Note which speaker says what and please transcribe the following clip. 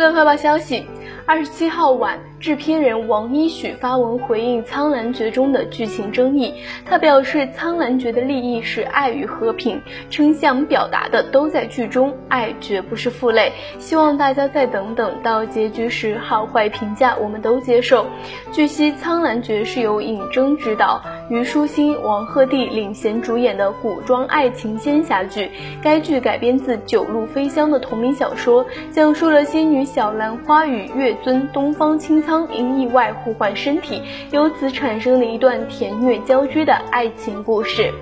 Speaker 1: 娱乐快报消息。二十七号晚，制片人王一许发文回应《苍兰诀》中的剧情争议。他表示，《苍兰诀》的立意是爱与和平，称想表达的都在剧中，爱绝不是负累。希望大家再等等，到结局时好坏评价我们都接受。据悉，《苍兰诀》是由尹峥执导，虞书欣、王鹤棣领衔主演的古装爱情仙侠剧。该剧改编自《九路飞香》的同名小说，讲述了仙女小兰花与月。尊东方青苍因意外互换身体，由此产生了一段甜虐交织的爱情故事。